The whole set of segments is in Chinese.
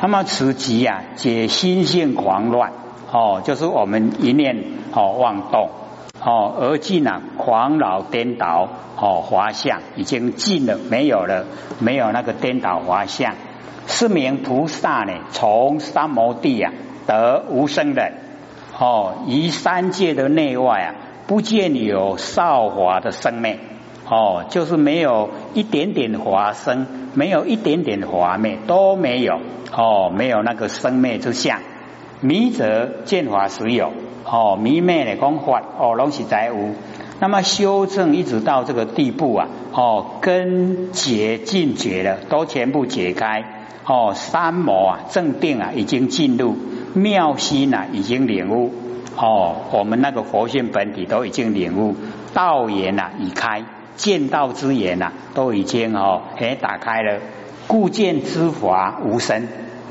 那么此即啊，解心性狂乱哦，就是我们一念哦妄动哦，而尽啊狂老颠倒哦，滑相已经尽了，没有了，没有那个颠倒滑相。是名菩萨呢，从三摩地啊得无生忍哦，于三界的内外啊，不见有少华的生命哦，就是没有一点点华生，没有一点点华灭都没有哦，没有那个生灭之相。迷则见法时有哦，迷昧的讲法哦，拢是在无。那么修正一直到这个地步啊，哦，根结尽绝了，都全部解开。哦，三摩啊，正定啊，已经进入妙心啊，已经领悟。哦，我们那个佛性本体都已经领悟，道眼啊已开，见道之眼啊都已经哦，哎打开了。故见之法无生。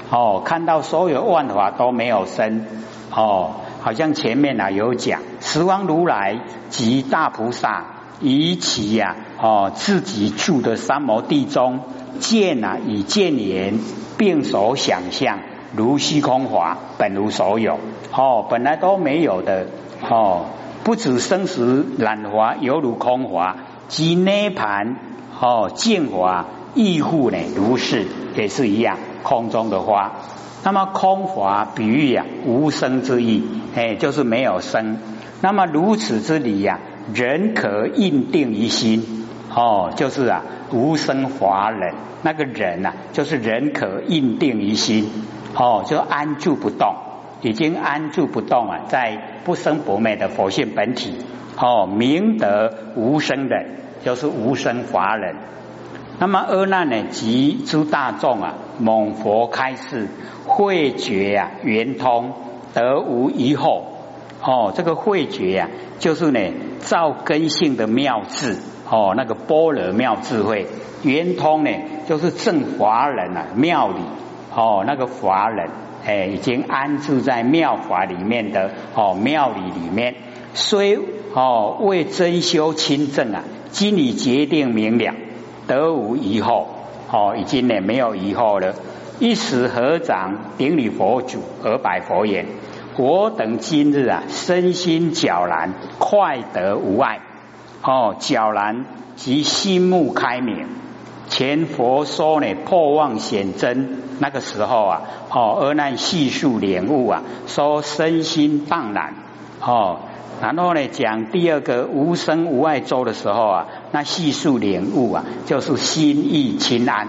哦，看到所有万法都没有生。哦，好像前面啊有讲，十方如来及大菩萨，以其呀，哦，自己住的三摩地中。见啊，以见言，并所想象，如虚空法，本无所有。哦，本来都没有的。哦，不止生死染华，犹如空华，及涅盘。哦，净华亦复呢，如是也是一样，空中的花。那么空华比喻啊，无生之意，哎，就是没有生。那么如此之理呀，人可印定于心。哦，就是啊。无生华人，那个人呐，就是人可印定于心，哦，就安住不动，已经安住不动啊，在不生不灭的佛性本体，哦，明德无生的，就是无生华人。那么阿难呢，及诸大众啊，蒙佛开示，慧觉呀，圆通，得无疑惑。哦，这个慧觉呀，就是呢，照根性的妙智。哦，那个般若妙智慧圆通呢，就是正华人啊，庙里哦，那个华人哎，已经安住在妙法里面的哦，庙里里面，虽哦为真修亲正啊，今已决定明了，得无疑惑哦，已经呢没有疑惑了。一时合掌顶礼佛祖而拜佛言：我等今日啊，身心皎然，快得无碍。哦，皎然及心目开明，前佛说呢破妄显真，那个时候啊，哦，而难细数领悟啊，说身心荡然，哦，然后呢讲第二个无生无碍周的时候啊，那细数领悟啊，就是心意清安。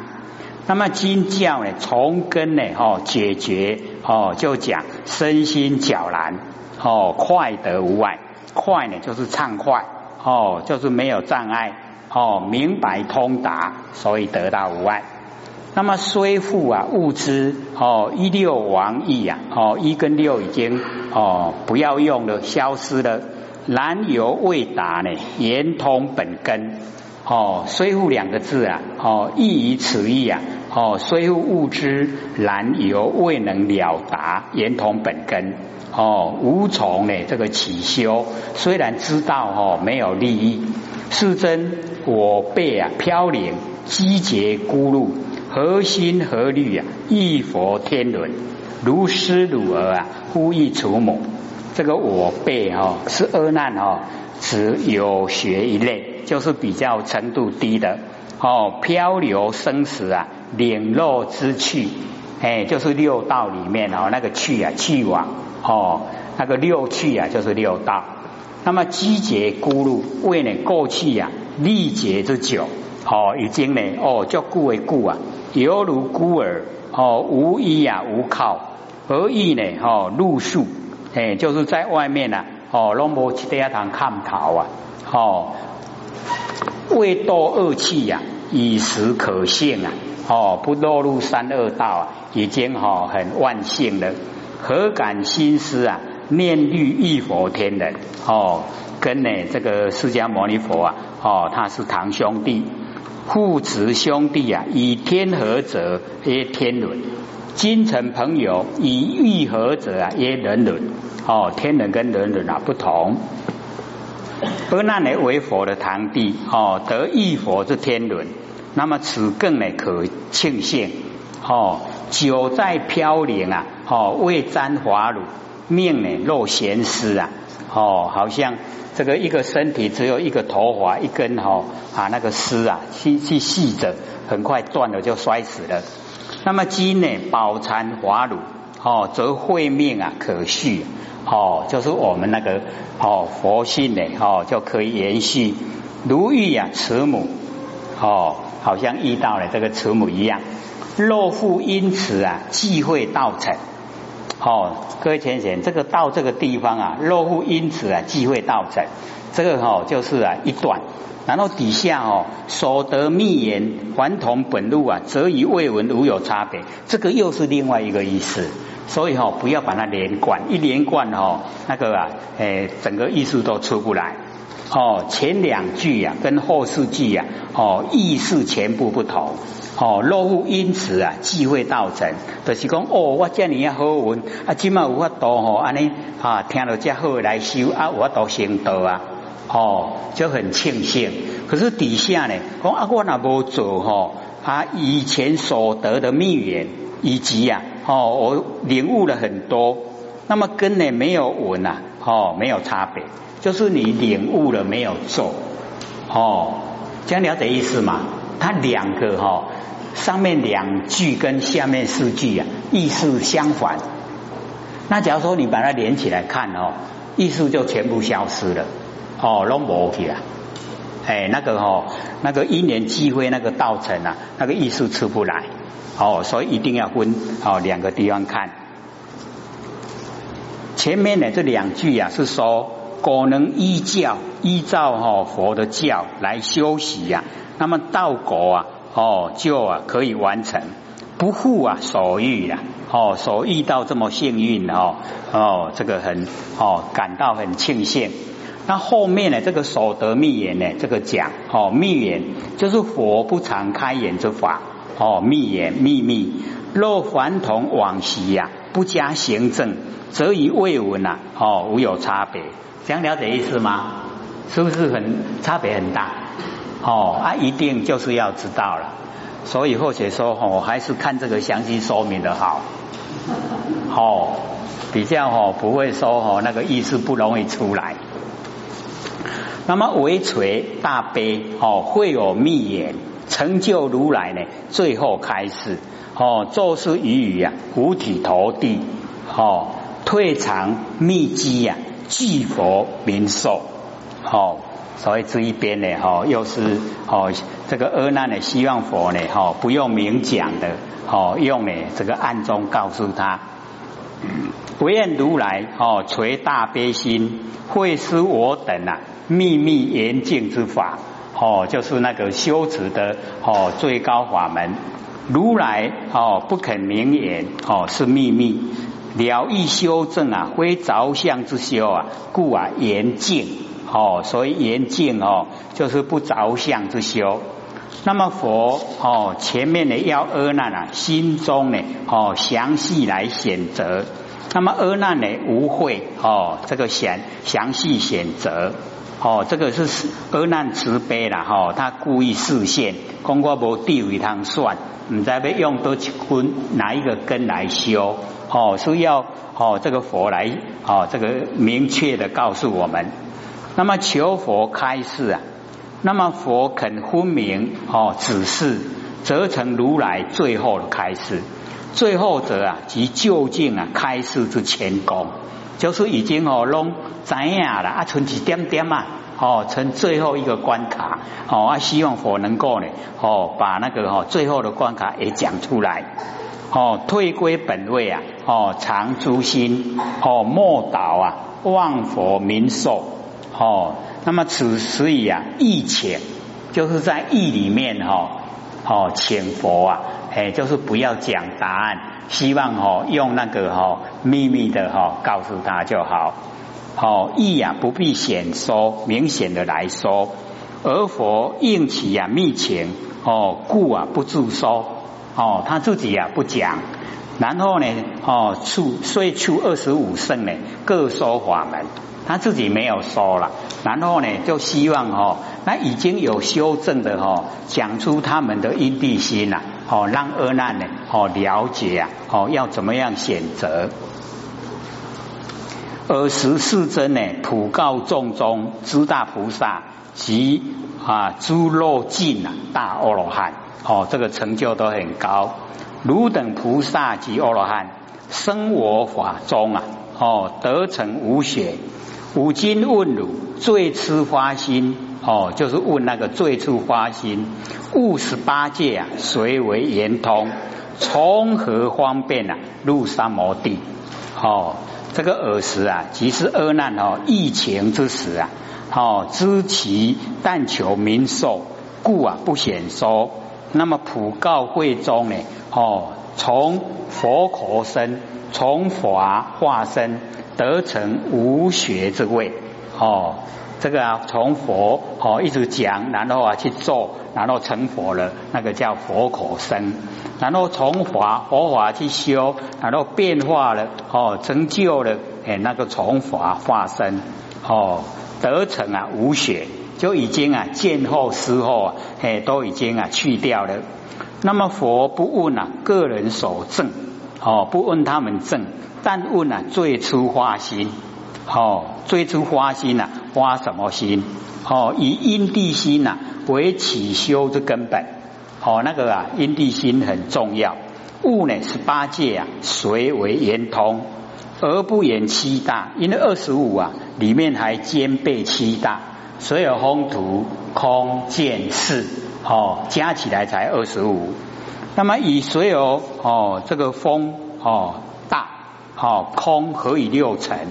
那么经教呢，从根呢，哦，解决哦，就讲身心皎然，哦，快得无碍，快呢就是畅快。哦，就是没有障碍，哦，明白通达，所以得到无碍。那么虽复啊，物知哦，一六亡意啊，哦，一跟六已经哦不要用了，消失了。然犹未达呢，言通本根。哦，虽复两个字啊，哦，意于此意啊，哦，虽复物知，然犹未能了达，言通本根。哦，无从呢，这个起修，虽然知道哦没有利益，是真我辈啊飘零，积劫孤露，何心何虑啊？一佛天伦，如师如儿啊，呼亦除母。这个我辈哦，是恶难哦，只有学一类，就是比较程度低的哦，漂流生死啊，领肉之趣，哎，就是六道里面哦，那个去啊，去往。哦，那个六趣啊，就是六道。那么积劫孤露，为呢过去呀历劫之久，哦，已经呢哦叫故为故啊，犹如孤儿哦，无依啊无靠，何以呢哦露宿？哎，就是在外面呐哦，拢无去地下堂看逃啊，哦，未堕恶气呀，以时可幸啊，哦，不落入三恶道啊，已经哈很万幸了。何感心思啊？念虑一佛天人哦，跟呢这个释迦牟尼佛啊哦，他是堂兄弟，父子兄弟啊，以天合者曰天伦，君臣朋友以欲合者啊曰人伦哦，天人跟人伦啊不同。而那呢为佛的堂弟哦，得一佛之天伦，那么此更呢可庆幸哦。久在飘零啊，哦，未沾华乳，命呢若闲丝啊，哦，好像这个一个身体只有一个头发一根哈啊那个丝啊去去系着，很快断了就摔死了。那么今呢饱餐华乳，哦，则慧命啊可续，哦，就是我们那个哦佛性呢，哦就可以延续。如遇啊慈母，哦，好像遇到了这个慈母一样。若复因此啊忌讳道成，哦，各位浅显，这个到这个地方啊，若复因此啊忌讳道成，这个哈就是啊一段。然后底下哦，所得密言还同本路啊，则与未闻无有差别。这个又是另外一个意思，所以哈不要把它连贯，一连贯哈那个啊，诶，整个意思都出不来。哦，前两句呀跟后四句呀，哦意思全部不同。哦，若无因此啊，忌讳道成，就是讲哦，我这样好运啊，今嘛有法度吼，安尼啊，听到这好来修啊，我都行道啊。哦，就很庆幸。可是底下呢，讲啊，我那无做吼，啊，以前所得的密缘，以及呀，哦，我领悟了很多。那么跟呢没有闻呐，哦，没有差别，就是你领悟了没有做。哦，这样了解意思吗？它两个哈，上面两句跟下面四句啊，意思相反。那假如说你把它连起来看哦，意思就全部消失了。哦，拢无去啊！哎，那个哦，那个一年机会那个道成啊，那个意思出不来。哦，所以一定要分哦两个地方看。前面的这两句啊，是说果能依教依照哈佛的教来修习呀，那么道果啊，哦就啊可以完成，不负啊所欲呀。哦，所遇到这么幸运哦，哦，这个很哦感到很庆幸。那后面呢？这个所得密言呢？这个讲哦，密言就是佛不常开言之法哦，密言秘密。若凡同往昔呀，不加行证，则以未闻呐哦，无有差别。这样了解意思吗？是不是很差别很大？哦啊，一定就是要知道了。所以或者说哦，还是看这个详细说明的好。哦，比较哦，不会说哦，那个意思不容易出来。那么为垂大悲哦，会有密言成就如来呢？最后开始哦，做事语语呀，五体投地哦，退藏密机呀，具佛明寿哦。所以这一边呢，哈，又是哦，这个阿难呢，希望佛呢，哈，不用明讲的，哦，用呢这个暗中告诉他。不愿如来哦，垂大悲心，会施我等啊，秘密严禁之法哦，就是那个修持的哦最高法门。如来哦不肯明言哦，是秘密了义修正啊，非着相之修啊，故啊严净哦，所以严净哦，就是不着相之修。那么佛哦，前面的要阿难啊，心中呢哦详细来选择。那么阿难呢无会哦，这个详详细选择哦，这个是阿难慈悲了哈，他故意示现，公过无地位通算，唔知要用多几根哪一个根来修哦，是要哦这个佛来哦这个明确的告诉我们。那么求佛开示啊，那么佛肯分明哦指示，则成如来最后的开示。最后者啊，即究竟啊开示之前功，就是已经哦弄怎样了啊，存几点点嘛，哦成最后一个关卡，哦啊希望佛能够呢，哦把那个哦最后的关卡也讲出来，哦退归本位啊，哦常诸心，哦莫倒啊望佛明寿，哦那么此时以啊意浅，就是在意里面哈，哦浅佛啊。哎，就是不要讲答案，希望哦用那个哈秘密的哈告诉他就好。好意啊不必显说，明显的来说，而佛应其啊密情哦，故啊不自说哦，他自己啊不讲。然后呢哦出虽出二十五圣呢各说法门，他自己没有说了。然后呢就希望哦那已经有修正的哦讲出他们的因地心呐。哦，让阿难呢哦了解啊哦要怎么样选择。尔时世尊呢普告众中诸大菩萨及啊诸肉尽啊大阿罗汉哦这个成就都很高。汝等菩萨及阿罗汉生我法中啊哦得成无血。五经问汝最初发心。哦就是问那个最初发心。悟十八界啊谁为圆通。从何方便啊？入三摩地。哦。这个尔时啊，即是恶难哦，疫情之时啊，哦，知其但求民寿，故啊不显说。那么普告会中呢，哦，从佛口身，从法化身，得成无学之位，哦。这个啊，从佛哦一直讲，然后啊去做，然后成佛了，那个叫佛口生。然后从法佛法去修，然后变化了哦，成就了哎那个从法化身哦，得成啊无学，就已经啊见后思后啊哎都已经啊去掉了。那么佛不问啊个人所证哦，不问他们正，但问啊最初发心。哦，最初发心呐，发什么心？哦，以因地心呐为起修之根本。哦，那个啊，因地心很重要。物呢是八界啊，随为圆通，而不言七大。因为二十五啊，里面还兼备七大，所有风土空见识哦，加起来才二十五。那么以所有哦，这个风哦大哦空何以六尘？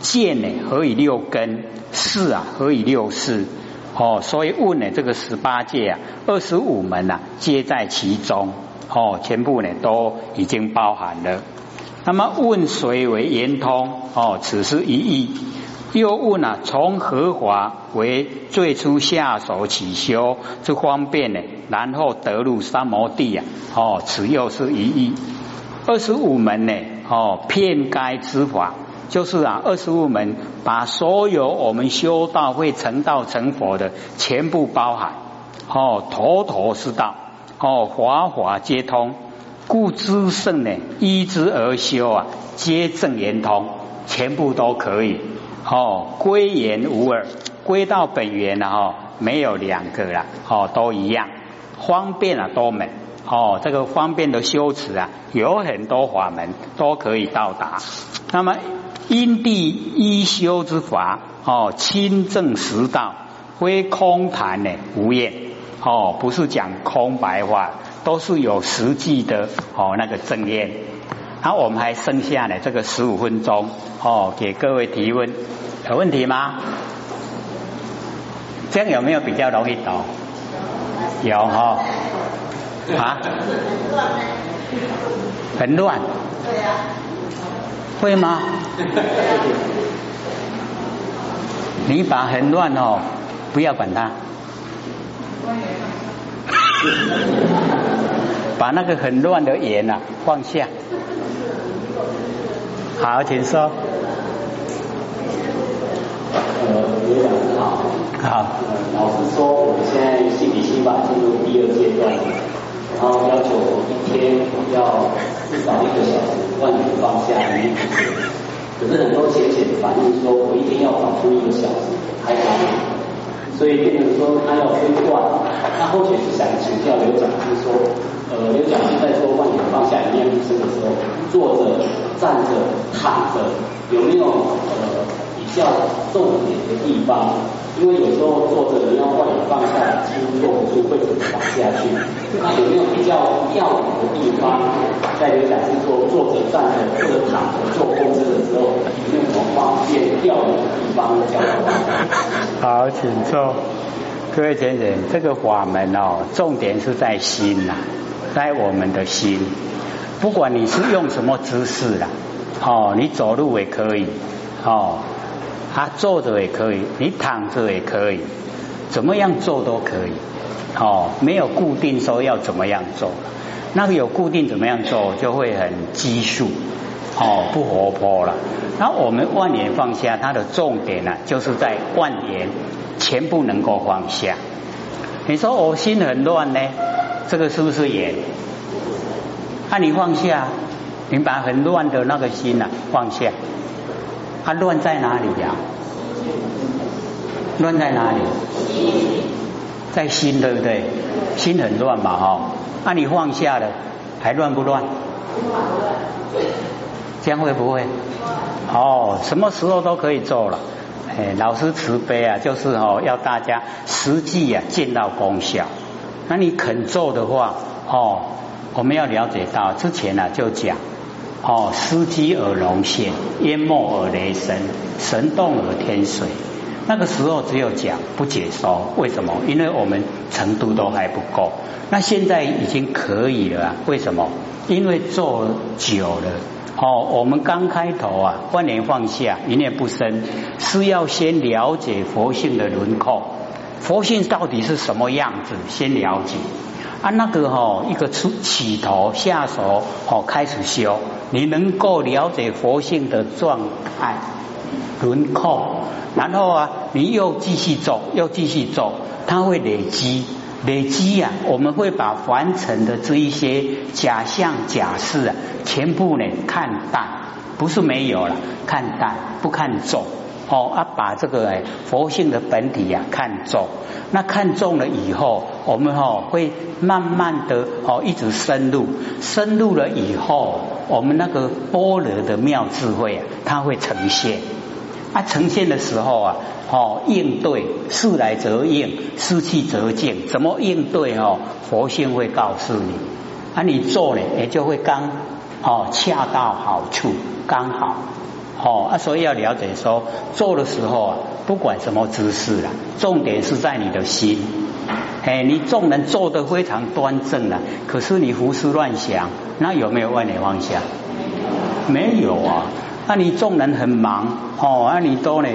见呢，何以六根？事啊，何以六事？哦，所以问呢，这个十八界啊，二十五门呐，皆在其中。哦，全部呢都已经包含了。那么问谁为圆通？哦，此是一义。又问啊，从何华为最初下手起修之方便呢？然后得入三摩地啊？哦，此又是一义。二十五门呢？哦，遍该之法。就是啊，二十五门把所有我们修道会成道成佛的全部包含，哦，头头是道，哦，法法皆通，故知圣呢依之而修啊，皆正圆通，全部都可以，哦，归元无二，归到本源了哈，没有两个了，哦，都一样，方便啊多门，哦，这个方便的修持啊，有很多法门都可以到达，那么。因地一修之法，哦，清正实道，非空谈呢，无厌，哦，不是讲空白话，都是有实际的，哦，那个正念。好，我们还剩下呢这个十五分钟，哦，给各位提问，有问题吗？这样有没有比较容易懂？有哈？啊？很乱。对呀。会吗？你把很乱哦，不要管它。把那个很乱的言呐放下。好，请说。呃，刘长好。好。老师说，我们现在心理心法进入第二阶段，然后要求一天要至少一个小时。万全放下，一念可是很多浅浅反映说，我一天要跑出一个小时，还难，所以变成说他要分段。他后续是想请教刘讲师说，呃，刘讲师在说万点放下一念入生的时候，坐着、站着、躺着，有没有呃比较重点的地方？因为有时候坐着你要万点放下，几乎坐不住，会倒下去。那有没有比较要点的地方？在刘讲师说坐着、站着或者躺着做工资的时候，有没有什么方便要点的地方教好，请坐。各位先生，这个法门哦，重点是在心呐，在我们的心。不管你是用什么姿势啦，哦，你走路也可以，哦。他坐着也可以，你躺着也可以，怎么样做都可以，哦，没有固定说要怎么样做，那个有固定怎么样做就会很拘束，哦，不活泼了。那我们万年放下，它的重点呢，就是在万年全部能够放下。你说我心很乱呢，这个是不是也？那你放下，你把很乱的那个心呐放下，它乱在哪里呀？乱在哪里？在心对不对？心很乱嘛哈，那你放下了，还乱不乱？这样会不会？哦，什么时候都可以做了。哎，老师慈悲啊，就是哦，要大家实际啊见到功效。那你肯做的话，哦，我们要了解到之前呢就讲，哦，司机而龙现，淹没而雷声，神动而天水。那个时候只有讲不解说，为什么？因为我们程度都还不够。那现在已经可以了，为什么？因为做久了。哦，我们刚开头啊，万念放下，一念不生，是要先了解佛性的轮廓，佛性到底是什么样子，先了解。啊，那个哈，一个出起头下手，哦，开始修，你能够了解佛性的状态轮廓，然后啊，你又继续走，又继续走，它会累积。累积呀，我们会把凡尘的这一些假象、假事啊，全部呢看淡，不是没有了，看淡不看重哦啊，把这个佛性的本体呀看重，那看重了以后，我们哦会慢慢的哦一直深入，深入了以后，我们那个般若的妙智慧啊，它会呈现。啊，呈现的时候啊，哦，应对事来则应，事去则静，怎么应对哦？佛性会告诉你，啊，你做呢也就会刚哦，恰到好处，刚好哦啊，所以要了解说，做的时候啊，不管什么姿势啦，重点是在你的心。哎，你纵能做得非常端正了，可是你胡思乱想，那有没有万念妄想？没有啊。那你众人很忙哦，那你都呢？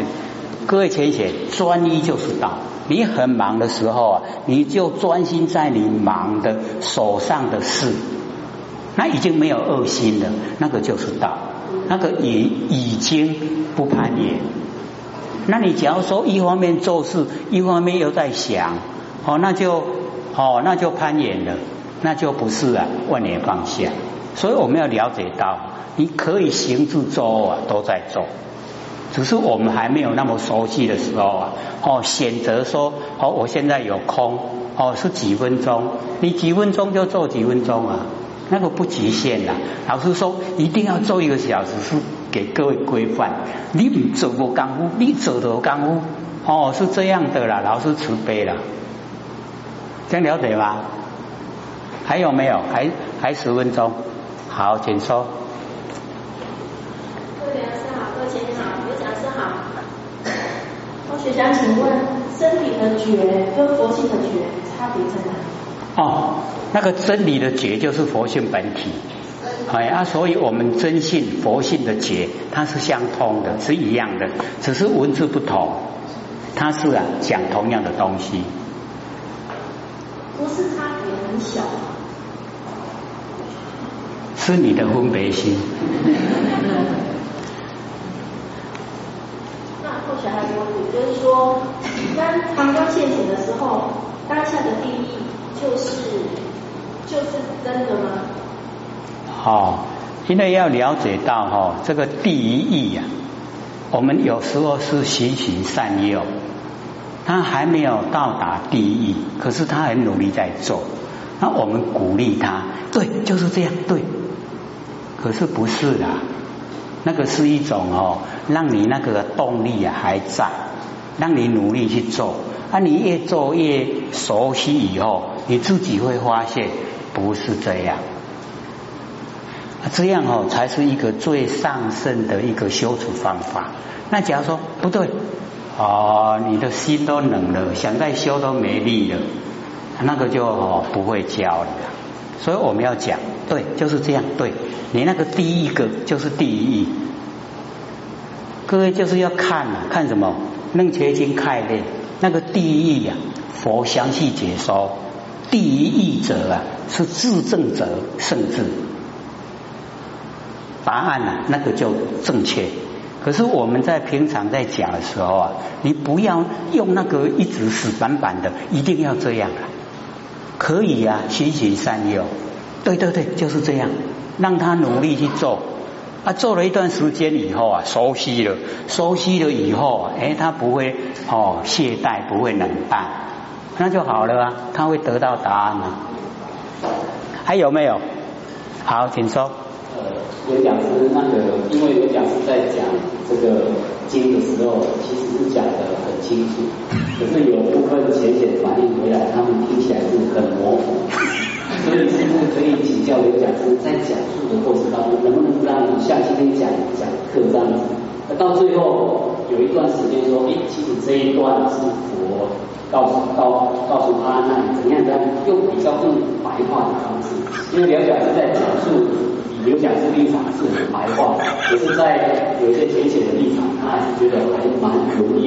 各位浅显，专一就是道。你很忙的时候啊，你就专心在你忙的手上的事，那已经没有恶心了，那个就是道，那个也已经不攀岩。那你假如说一方面做事，一方面又在想，哦，那就哦，那就攀岩了，那就不是啊，万年放下。所以我们要了解到。你可以行住坐啊，都在做，只是我们还没有那么熟悉的时候啊，哦，选择说，哦，我现在有空，哦，是几分钟，你几分钟就做几分钟啊，那个不极限的。老师说一定要做一个小时，是给各位规范。你不走过功夫，你走的功夫，哦，是这样的啦。老师慈悲了，这样了解吗？还有没有？还还十分钟？好，请说。我想请问，身体的觉跟佛性的觉差别在哪？哦，那个真理的觉就是佛性本体，哎啊，所以我们真信佛性的觉，它是相通的，是一样的，只是文字不同，它是啊讲同样的东西。不是差别很小是你的分别心。小孩问我，就是说，当唐光现前的时候，当下的定义就是就是真的吗？好，因为要了解到哈，这个第一义呀，我们有时候是循循善诱，他还没有到达第一义，可是他很努力在做，那我们鼓励他，对，就是这样，对，可是不是的。那个是一种哦，让你那个动力啊还在，让你努力去做。啊，你越做越熟悉以后，你自己会发现不是这样。这样哦，才是一个最上圣的一个修持方法。那假如说不对，哦，你的心都冷了，想再修都没力了，那个就哦不会教了。所以我们要讲，对，就是这样，对。你那个第一个就是第一，各位就是要看啊，看什么？楞伽经开的，那个第一义呀，佛详细解说。第一义者啊，是自证者圣智。答案呢，那个就正确。可是我们在平常在讲的时候啊，你不要用那个一直死板板的，一定要这样啊。可以啊，循循善诱。对对对，就是这样，让他努力去做。啊，做了一段时间以后啊，熟悉了，熟悉了以后，哎，他不会哦懈怠，不会冷淡，那就好了啊，他会得到答案啊。还有没有？好，请说。呃，有讲师那个，因为有讲师在讲这个经的时候，其实是讲的很清楚，可是有部分浅显反应回来，他们听起来是很模糊。所以是不是可以请教刘讲师，在讲述的过程当中，能不能让像今天讲讲课这样子？那到最后有一段时间说，诶，其实这一段是佛告诉告告诉阿难怎样怎样，用比较更白话的方式。因为刘讲师在讲述，以刘讲师立场是很白话，可是在有些浅显的立场，他还是觉得还蛮容易。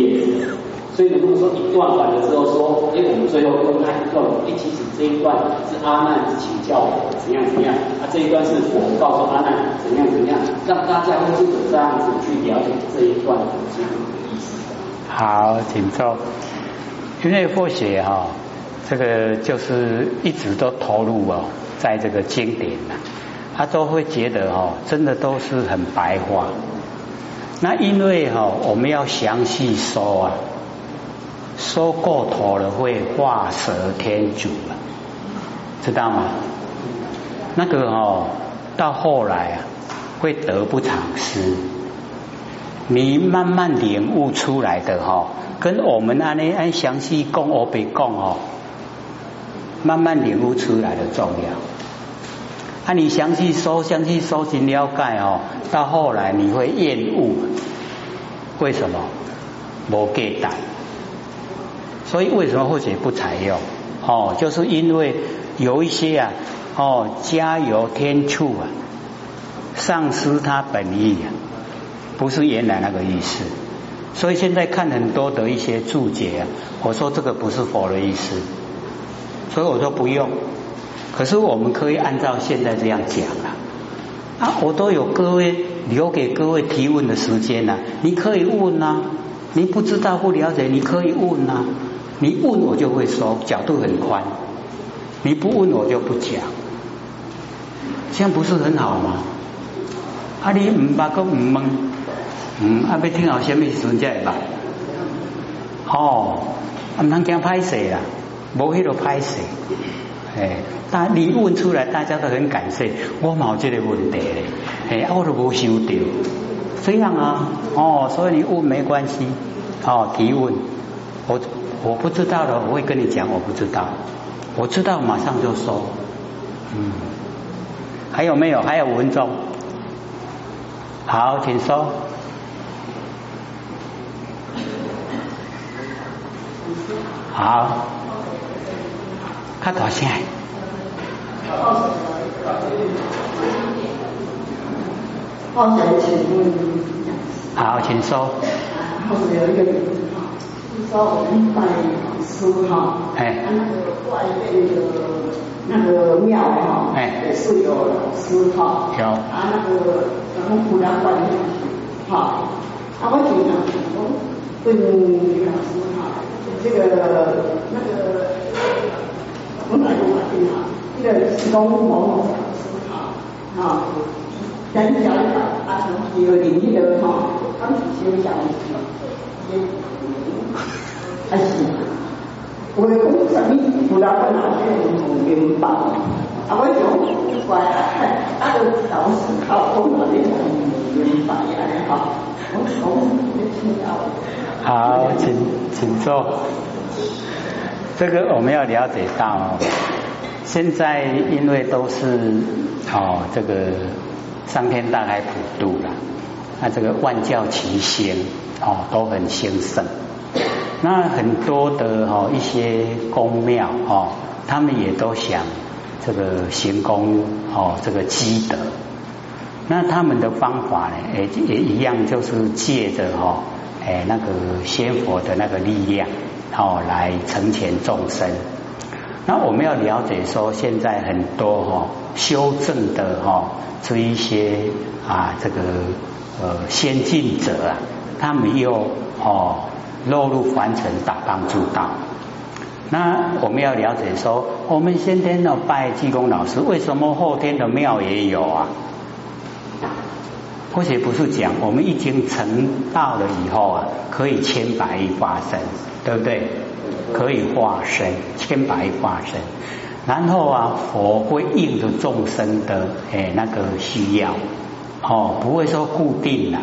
所以如果说一段完了之后说，哎，我们最后跟他一段，哎，其实这一段是阿难请教怎样怎样，啊，这一段是我告诉阿难怎样怎样，让大家会这这样子去了解这一段的意思。好，请坐。因为佛学哈，这个就是一直都投入哦，在这个经典呐，他都会觉得哈，真的都是很白话。那因为哈，我们要详细说啊。说过头了会画蛇添足了，知道吗？那个哦，到后来啊会得不偿失。你慢慢领悟出来的哈，跟我们按呢按详细讲我别讲哦，慢慢领悟出来的重要。啊，你详细说、详细说进了解哦，到后来你会厌恶，为什么？无给胆。所以为什么或许不采用？哦，就是因为有一些啊，哦，加油添醋啊，丧失它本意啊，不是原来那个意思。所以现在看很多的一些注解啊，我说这个不是佛的意思，所以我说不用。可是我们可以按照现在这样讲啊，啊，我都有各位留给各位提问的时间呐，你可以问呐，你不知道不了解，你可以问呐。你问我就会说，角度很宽；你不问我就不讲，这样不是很好吗？啊，你唔捌个唔问，嗯，啊，要听好什么时阵才会捌？哦，唔能讲拍摄啦，无迄个拍摄，哎，但你问出来，大家都很感谢。我冇这个问题咧，哎，我都冇想到，这样啊，哦，所以你问没关系，哦，提问，我。我不知道的，我会跟你讲，我不知道。我知道，马上就说。嗯，还有没有？还有五分钟。好，请说。好，看多少好，请说。说我们拜师哈，哎，那个外面的那个庙哈，哎，也是有老师哈，有。啊，那个然后不要拜进去哈，啊，我经常说问李老师哈，这个那个我哪个法定哈，这个是公某某老师哈，啊，人家啊，有领域的哈，他们就讲一些。还是，我讲什么？不然我哪天唔明白？啊，我讲怪啊，啊，都老是靠讲那种明白呀，哈。我讲好，请请坐。这个我们要了解到，现在因为都是哦，这个上天大海普渡了，那这个万教齐兴哦，都很兴盛。那很多的哈一些公庙哈，他们也都想这个行功哦，这个积德。那他们的方法呢，也也一样，就是借着哈哎那个仙佛的那个力量哦来成全众生。那我们要了解说，现在很多哈修正的哈这一些啊这个呃先进者啊，他们又哦。落入凡尘，打帮助道。那我们要了解说，我们先天的拜济公老师，为什么后天的庙也有啊？或许不是讲我们已经成道了以后啊，可以千百亿化身，对不对？可以化身千百亿化身，然后啊，佛会应着众生的诶那个需要，哦，不会说固定的，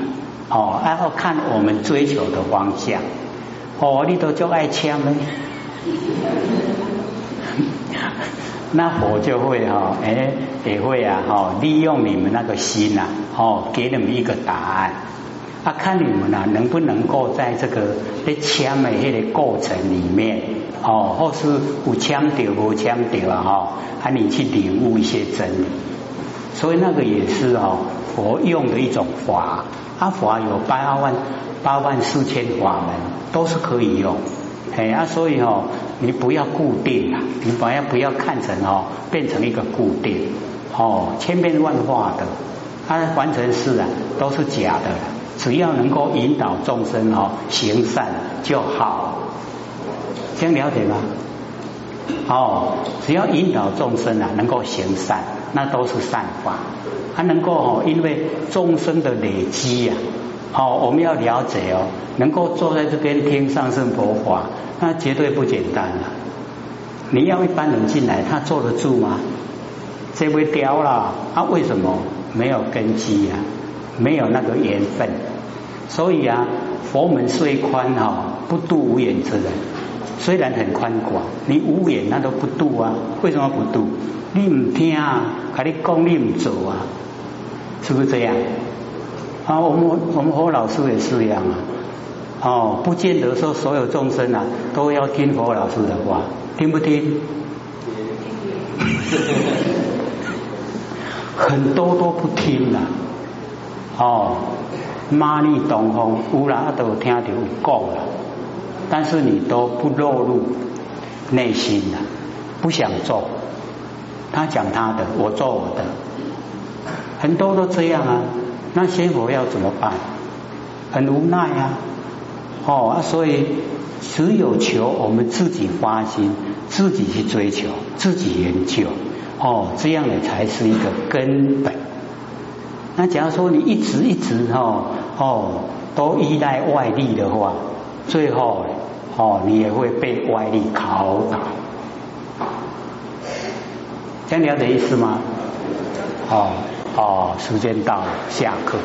哦，然后看我们追求的方向，哦，你都就爱签呢。那佛就会哈，哎，也会啊，哈，利用你们那个心呐，哦，给你们一个答案，啊，看你们啊，能不能够在这个在签的迄个过程里面，哦，或是有强调无强调啊，哈，啊，你去领悟一些真理，所以那个也是哦，佛用的一种法，啊，法有八万八万四千法门，都是可以用。哎啊，所以哦，你不要固定啊，你反而不要看成哦，变成一个固定哦，千变万化的，它完全是啊，都是假的。只要能够引导众生哦行善就好，这样了解吗？哦，只要引导众生啊能够行善，那都是善法。它能够哦，因为众生的累积呀。好，我们要了解哦，能够坐在这边听上圣佛法，那绝对不简单了。你要一般人进来，他坐得住吗？这会掉了，他为什么没有根基啊？没有那个缘分，所以啊，佛门虽宽哈，不渡无缘之人。虽然很宽广，你无缘那都不渡啊？为什么不渡？你唔听啊？还你讲你唔做啊？是不是这样？啊，我们我们佛老师也是一样啊，哦，不见得说所有众生啊都要听佛老师的话，听不听？很多都不听了，哦，妈尼东风乌拉都听到够了，但是你都不落入内心了，不想做，他讲他的，我做我的，很多都这样啊。那仙佛要怎么办？很无奈啊！哦，所以只有求我们自己发心，自己去追求，自己研究哦，这样的才是一个根本。那假如说你一直一直哦哦都依赖外力的话，最后哦你也会被外力拷打。这样了解意思吗？哦。哦，时间到，下课。